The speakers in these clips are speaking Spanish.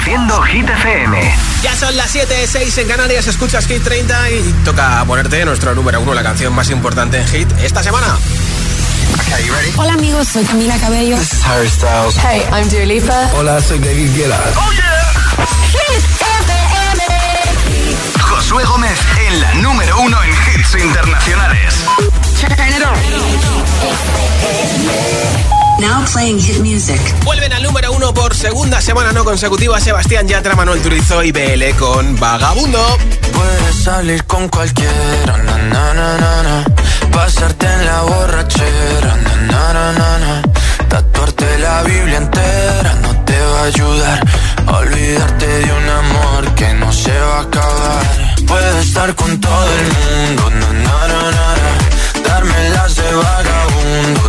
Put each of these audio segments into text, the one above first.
Reproduciendo Hit FM. Ya son las 7, 6 en Canarias, escuchas Hit 30 y toca ponerte nuestro número uno, la canción más importante en Hit esta semana. Hola amigos, soy Camila Cabello. This is Harry Styles. Hey, I'm Dua Lipa. Hola, soy David Guetta. Oh yeah. Hit FM. Josué Gómez en la número uno en hits internacionales. Now playing hit music. Vuelven al número uno por segunda semana no consecutiva Sebastián Yatra, Manuel Turizo y BL con Vagabundo. Puedes salir con cualquiera, na, na, na, na, pasarte en la borrachera, na, na, na, na, na. tatuarte la Biblia entera no te va a ayudar a olvidarte de un amor que no se va a acabar. Puedes estar con todo el mundo, na, na, na, na, darme las de vagabundo,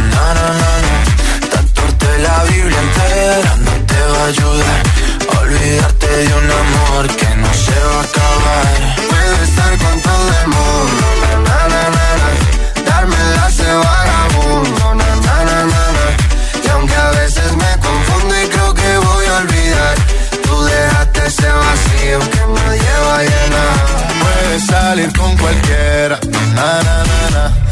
na, na, na, na, la Biblia entera no te va a ayudar. Olvidarte de un amor que no se va a acabar. Puedes estar con todo el mundo, na, na, na, na, Darme la de vagabundo, Y aunque a veces me confundo y creo que voy a olvidar, tú dejaste ese vacío que nadie va a llenar. Puedes salir con cualquiera, na, na, na, na.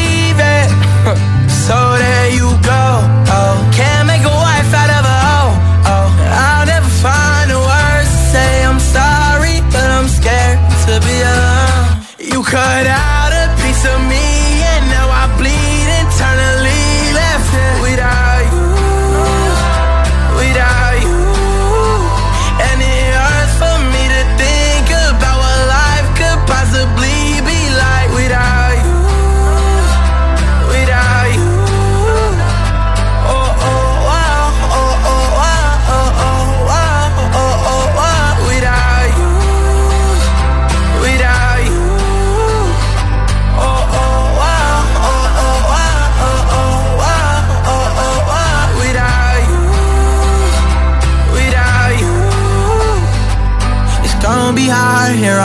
cut out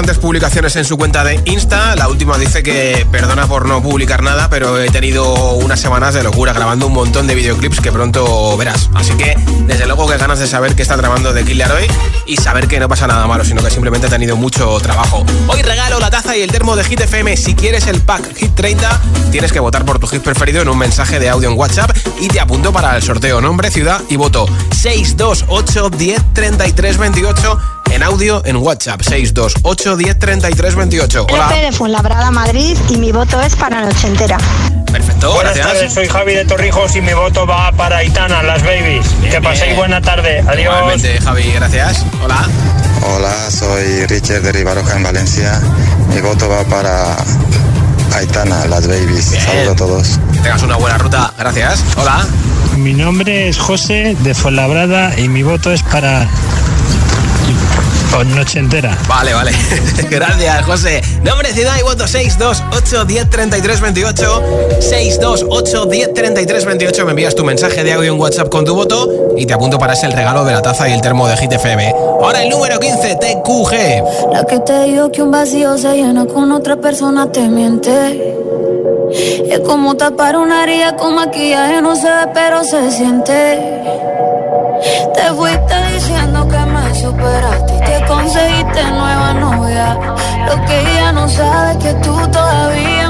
bastantes publicaciones en su cuenta de Insta. La última dice que perdona por no publicar nada, pero he tenido unas semanas de locura grabando un montón de videoclips que pronto verás. Así que desde luego que ganas de saber que está grabando The Killer hoy y saber que no pasa nada malo, sino que simplemente ha tenido mucho trabajo. Hoy regalo la taza y el termo de Hit FM. Si quieres el pack Hit 30, tienes que votar por tu hit preferido en un mensaje de audio en WhatsApp y te apunto para el sorteo nombre, ciudad y voto 628 10 33 28 en audio en WhatsApp 628 10 33 28. Hola. Pepe de Fuenlabrada, Madrid, y mi voto es para Noche Entera. Perfecto, Buenas gracias. tardes, soy Javi de Torrijos y mi voto va para Aitana, las babies. que paséis bien. buena tarde. Adiós. Igualmente, Javi, gracias. Hola. Hola, soy Richard de Ribaroja en Valencia. Mi voto va para Aitana, las babies. Bien. Saludos a todos. Que tengas una buena ruta. Gracias. Hola. Mi nombre es José de Fuenlabrada y mi voto es para por noche entera. Vale, vale. Gracias, José. Nombre, ciudad y voto 628 10 33 28. 628 10 33 28. Me envías tu mensaje de audio en WhatsApp con tu voto y te apunto para ese el regalo de la taza y el termo de Hit FM. Ahora el número 15, TQG. La que te digo que un vacío se llena con otra persona te miente. Es como tapar una herida con maquillaje, no se ve, pero se siente. Te fuiste diciendo que me superaste conseguiste nueva novia. Lo que ella no sabe que tú todavía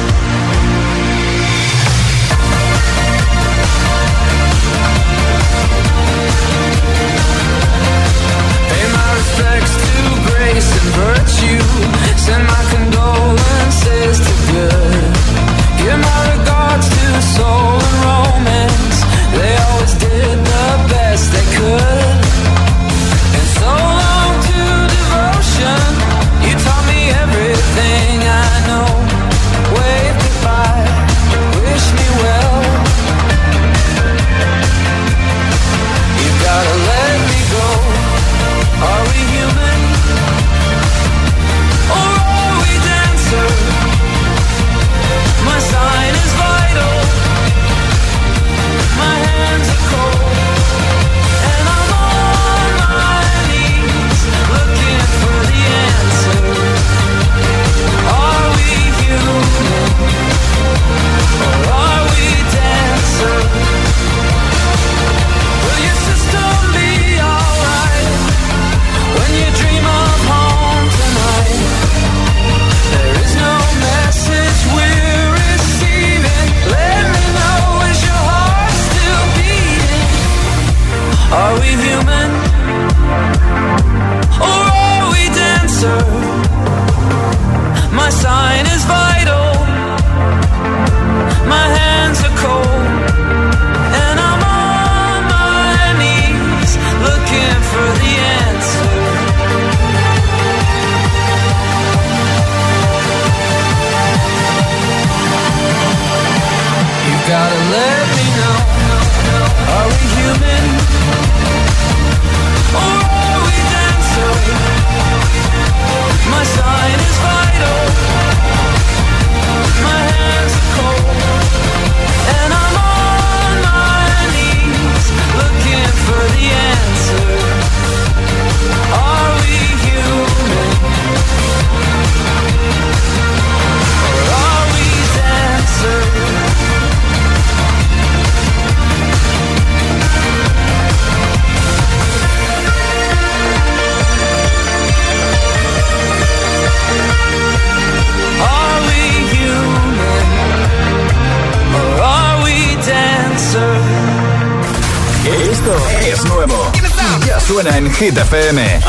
Hit FM.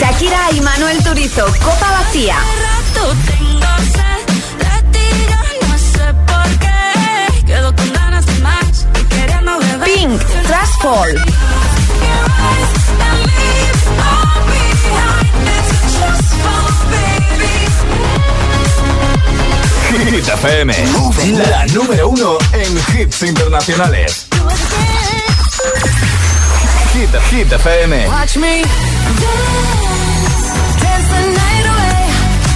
Shakira y Manuel Turizo, Copa Vacía. Pink, Trash Fall. Hit FM, la número uno en hits internacionales. Hit, Hit FM. Watch me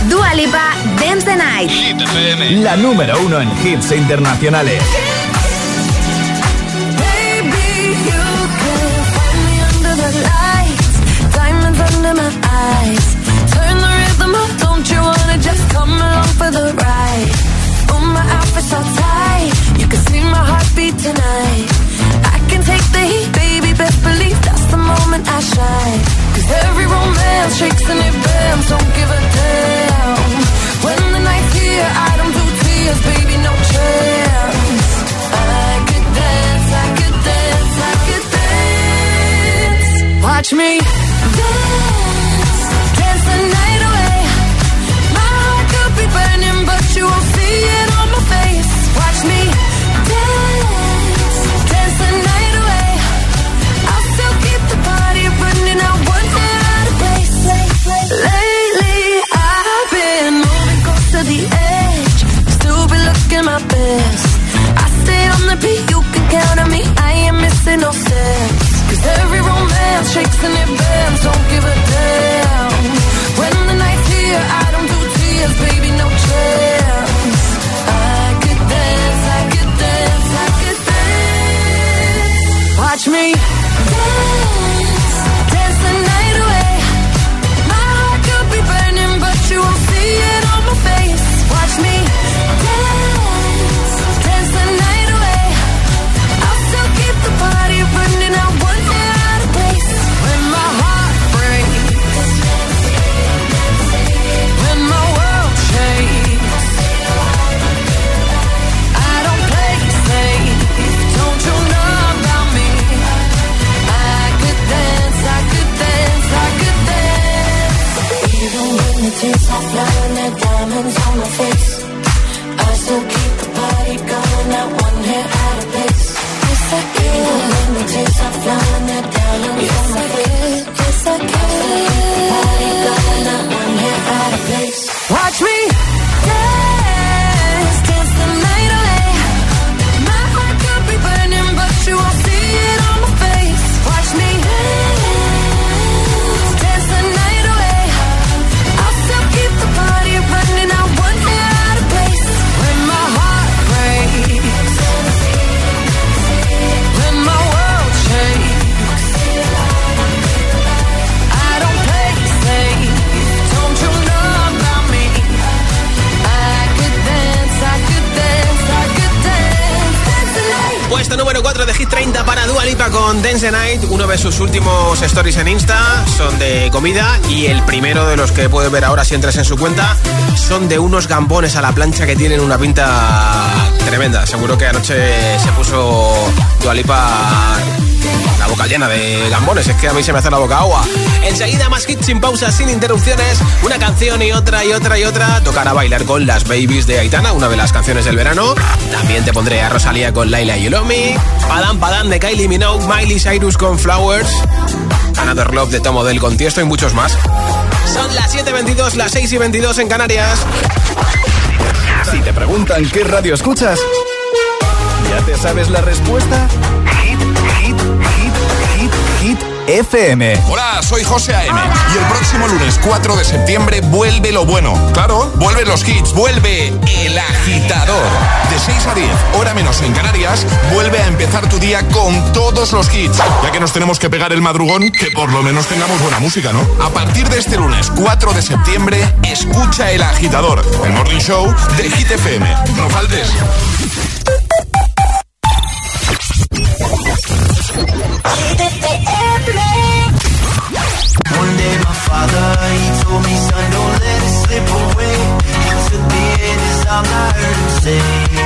Dua Lipa, Dance the Night. Hit FM, la número uno en hits internacionales. Baby, you can find me under the lights, diamonds under my eyes. Turn the rhythm up, don't you wanna just come along for the ride? Oh, my outfit's all tight, you can see my heartbeat tonight. I can take the heat, baby, that's the moment I shine. Cause every romance shakes and it bends, don't give a damn. When the night's here, I don't do tears, baby, no chance. I could dance, I could dance, I could dance. Watch me the Night. Uno de sus últimos stories en Insta son de comida y el primero de los que puedes ver ahora si entras en su cuenta son de unos gambones a la plancha que tienen una pinta tremenda. Seguro que anoche se puso Dua Lipa la boca llena de gambones. Es que a mí se me hace la boca agua. Enseguida más hits sin pausas, sin interrupciones. Una canción y otra y otra y otra. Tocar a bailar con las babies de Aitana, una de las canciones del verano. También te pondré a Rosalía con Laila y You Love Me. Padam Padam de Kylie Minogue, Miley Cyrus con Flowers. Another Love de Tom Odell con Tiesto y muchos más. Son las 7.22, las 6 y 22 en Canarias. Si te preguntan qué radio escuchas, ¿ya te sabes la respuesta? FM. Hola, soy José A.M. Y el próximo lunes 4 de septiembre vuelve lo bueno. Claro, vuelven los hits, vuelve El Agitador. De 6 a 10, hora menos en Canarias, vuelve a empezar tu día con todos los hits. Ya que nos tenemos que pegar el madrugón, que por lo menos tengamos buena música, ¿no? A partir de este lunes 4 de septiembre, escucha El Agitador, el morning show de Hit FM. No faltes. Father, he told me, son, don't let it slip away. He took me in his arms, I heard him say,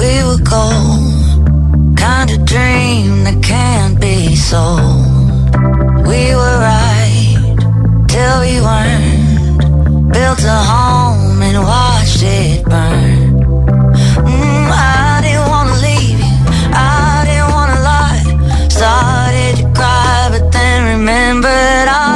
we were gold. Kind of dream that can't be sold. We were right till we weren't. Built a home and watched it burn. Mm, I didn't wanna leave you, I didn't wanna lie. Started to cry, but then remembered I,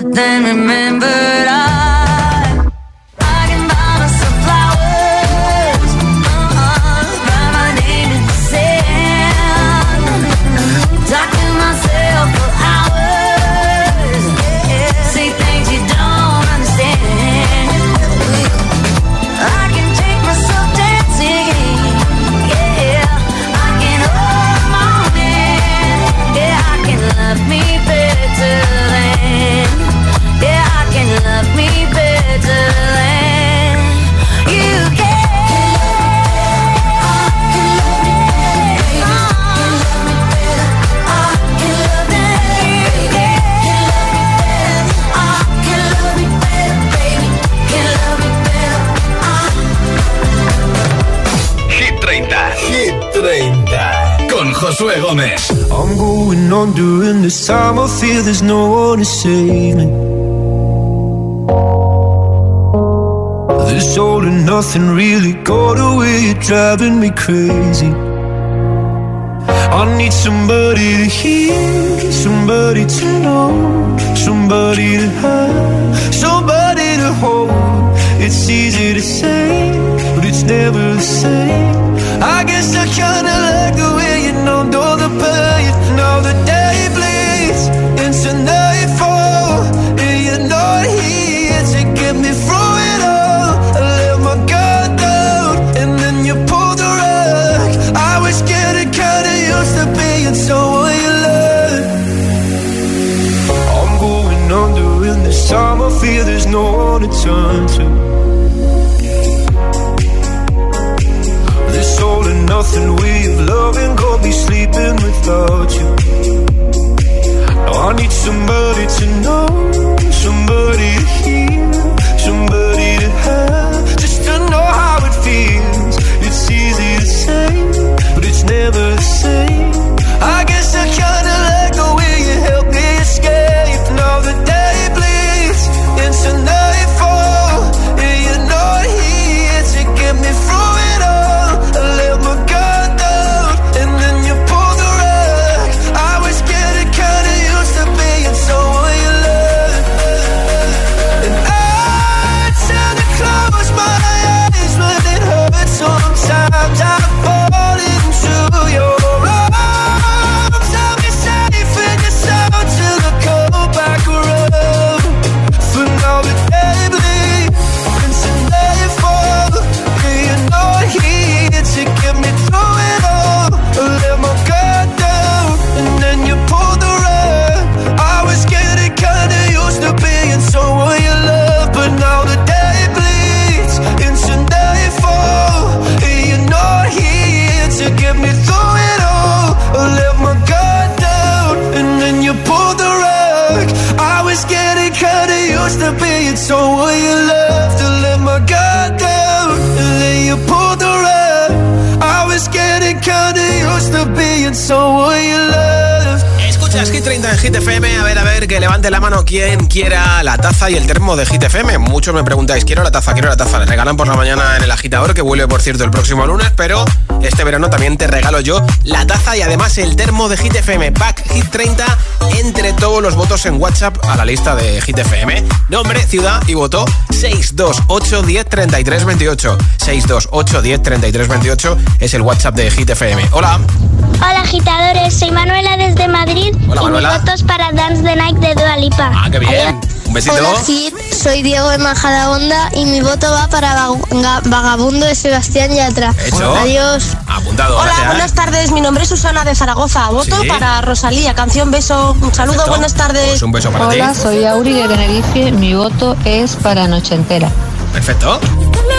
but then remembered feel there's no one to save me. This all and nothing really got away. Driving me crazy. I need somebody to hear, somebody to know, somebody to have, somebody to hold. It's easy to say, but it's never the same. I guess I kinda like the way you know, know the pain. Now the day bleeds time I feel there's no one to turn to. This all and nothing way of loving, go be sleeping without you. Now I need somebody to know, somebody to hear, somebody to have, just to know how it feels. It's easy to say, but it's never the same. I guess I kinda like the way you help me escape. Now bleeds tonight levante la mano quien quiera la taza y el termo de Hit FM. Muchos me preguntáis, quiero la taza, quiero la taza. Le regalan por la mañana en el agitador, que vuelve, por cierto, el próximo lunes. Pero este verano también te regalo yo la taza y además el termo de Hit FM. Pack Hit 30 entre todos los votos en WhatsApp a la lista de Hit FM. Nombre, ciudad y voto 628 10 33 28. 628 10 33 28 es el WhatsApp de Hit FM. Hola. Hola agitadores, soy Manuela desde Madrid Hola, y Manuela. mis votos para Dance the Night de Ah, qué bien. Un besito. Hola Hit, soy Diego de Majadahonda y mi voto va para Vaga- Vagabundo de Sebastián Yatra. Hecho. Adiós. Apuntado. Hola, gracias. buenas tardes. Mi nombre es Susana de Zaragoza. Voto Sí. para Rosalía. Canción Beso. Un saludo, Perfecto. buenas tardes. Pues un beso para Hola, ti. soy Auri de Tenerife. Mi voto es para Noche Entera. Perfecto.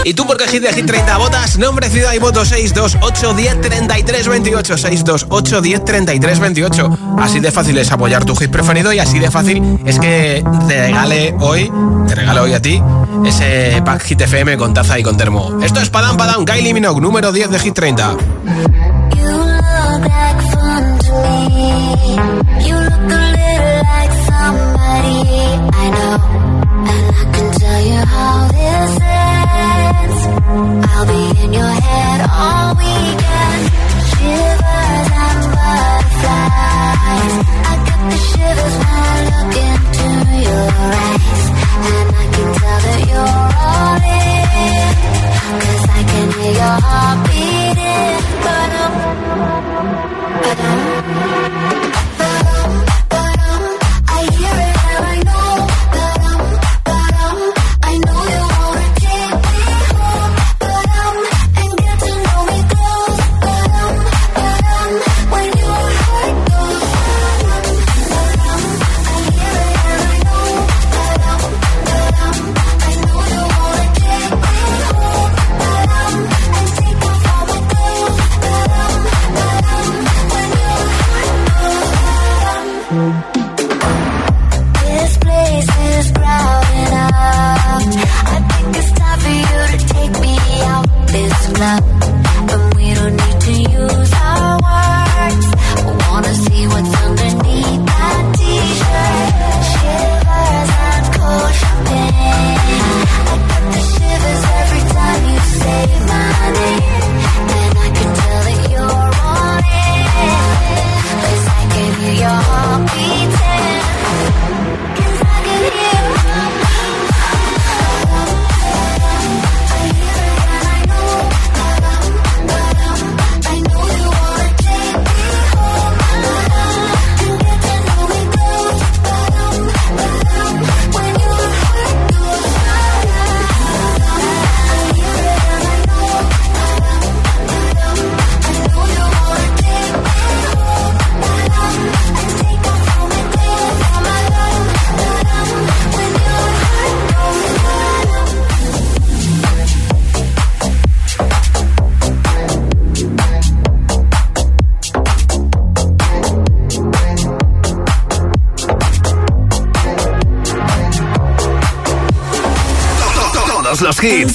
¿Y tú por qué Hit de Hit 30 votas? Nombre, ciudad y voto 628 10 33 28. 628 10 33 28. Así de fácil es apoyar tu hit preferido y así de fácil es que te regale hoy, te regalo hoy a ti, ese pack Hit FM con taza y con termo. Esto es Padam Padam, Kylie Minogue, número 10 de Hit 30. You look fun to me.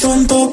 son todos.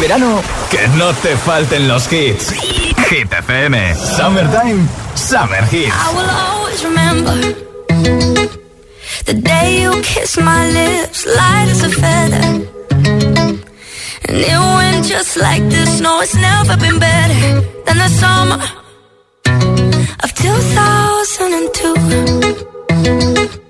verano, que no te falten los hits. Hit FM, Summertime, Summer Hits. I will always remember the day you kissed my lips, light as a feather. And it went just like this. No, it's never been better than the summer of 2002.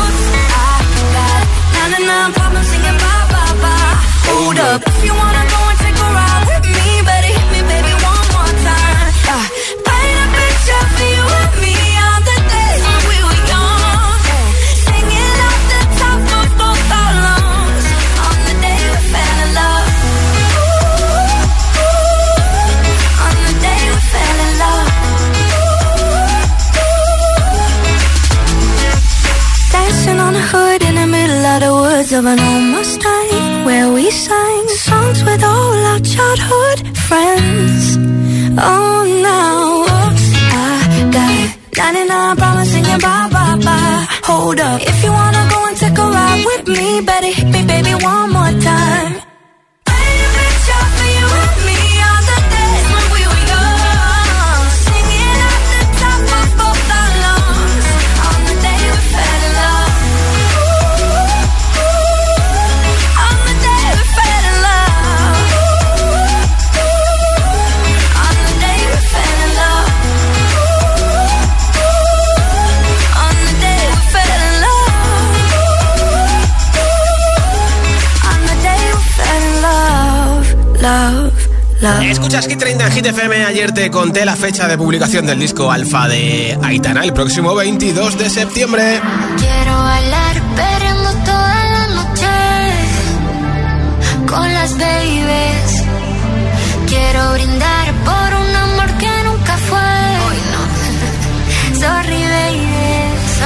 of an old Mustang where we sang songs with all our childhood friends. Oh, now I got 99 problems singing bye bye bye. Hold up, if you wanna go and take a ride with me, better hit me, baby, one more time. Escuchas Hit 30 en Hit FM. Ayer te conté la fecha de publicación del disco Alfa de Aitana, el próximo 22 de septiembre. Quiero bailar perreando toda la noche con las babies. Quiero brindar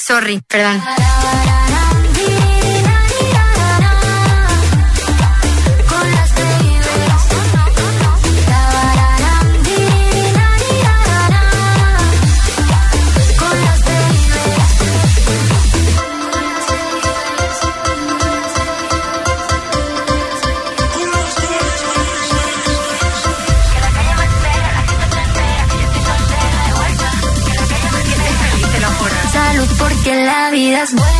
sorry, perdón. La vida es buena,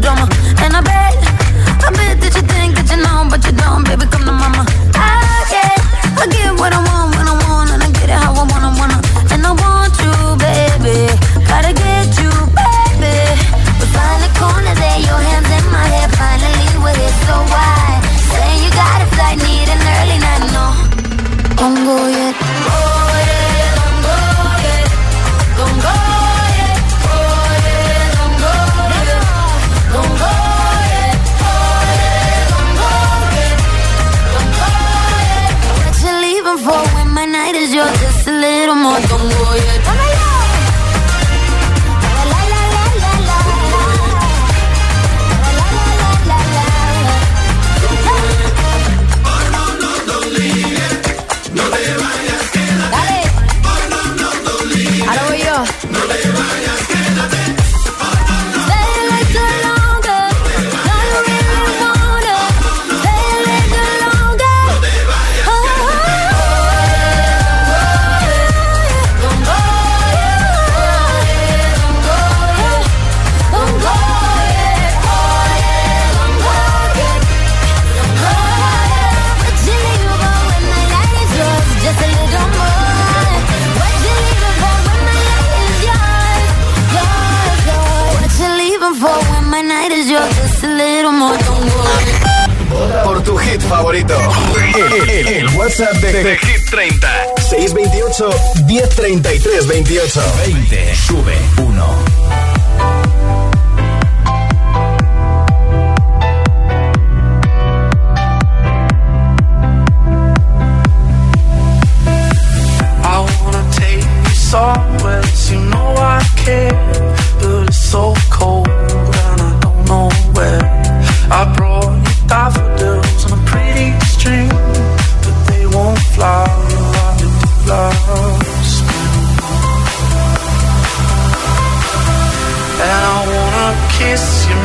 Drama. El, WhatsApp de, Hit 30. 628 1033 28 20. Sube 1.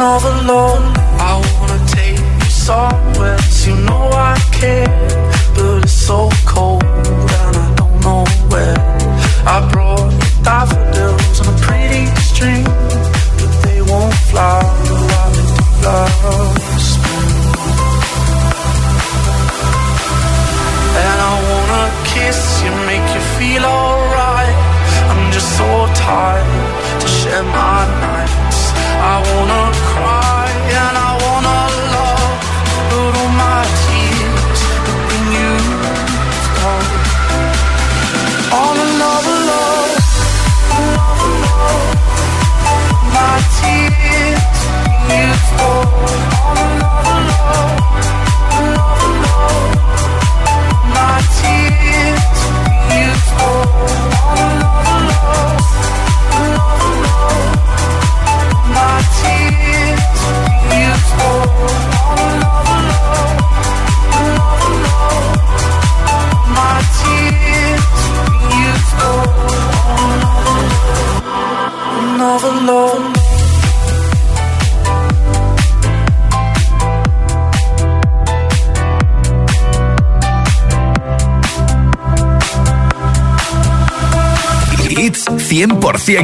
All alone, I wanna take you somewhere, cause you know I care. But it's so cold and I don't know where. I brought you daffodils on a pretty string, but they won't fly. And I wanna kiss you, make you feel alright. I'm just so tired to share my nights. I wanna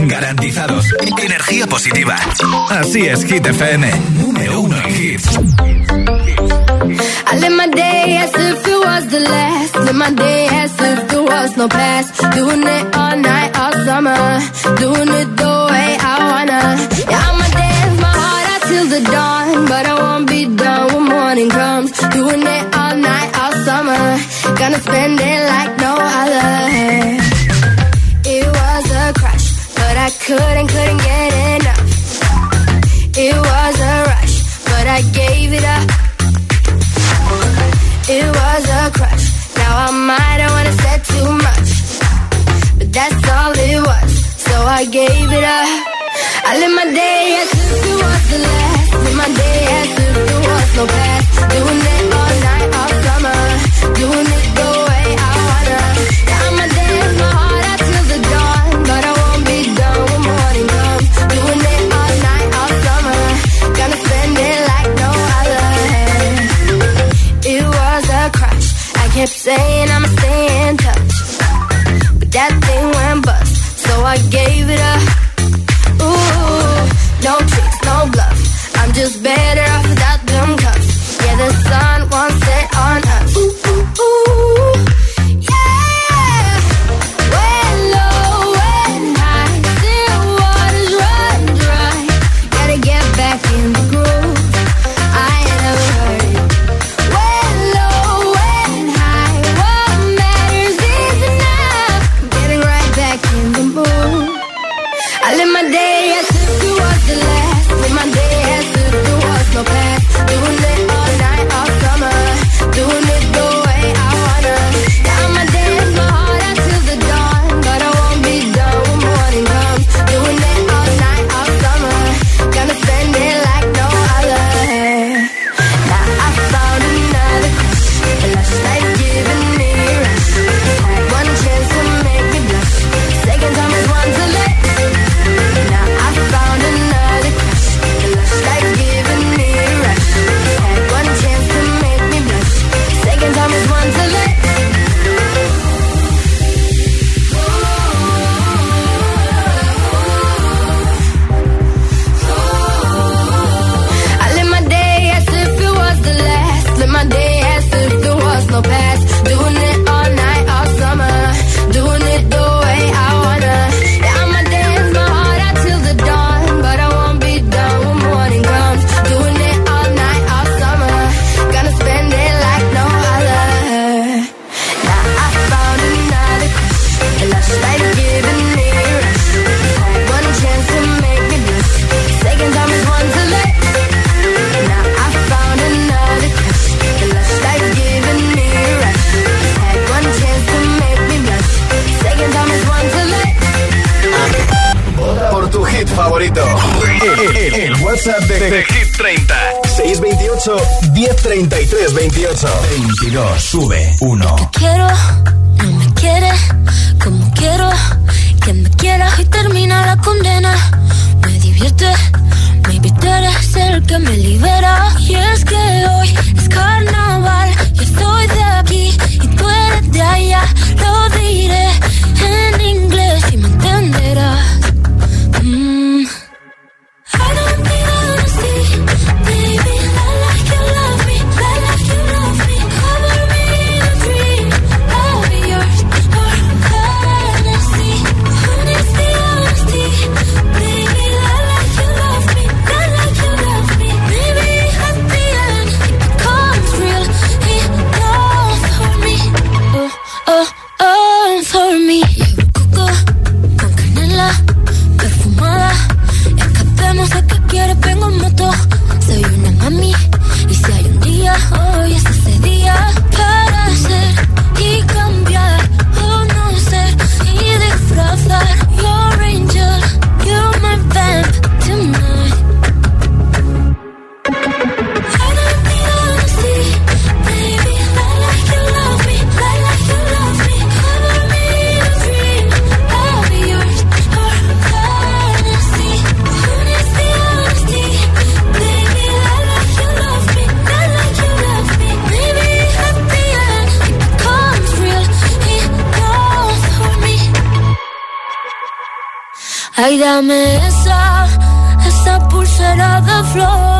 garantizados. Energía positiva. Así es, Hit FM. Número uno en hits. I live my day as if it was the last. Live my day as if there was no past. Doing it all night, all summer. Doing it the way I wanna. Yeah, I'ma dance my heart out till the dawn. But I won't be done when morning comes. Doing it all night, all summer. Gonna spend it like no other. It was a crush, but I couldn't, couldn't get enough. It was a rush, but I gave it up. It was a crush. Now I might have wanna said too much, but that's all it was. So I gave it up. I live my day as if it was the last. Live my day as if there was no past. Doing it saying I'ma stay in touch, but that thing went bust. So I gave it up. regálame esa, esa pulsera de flor.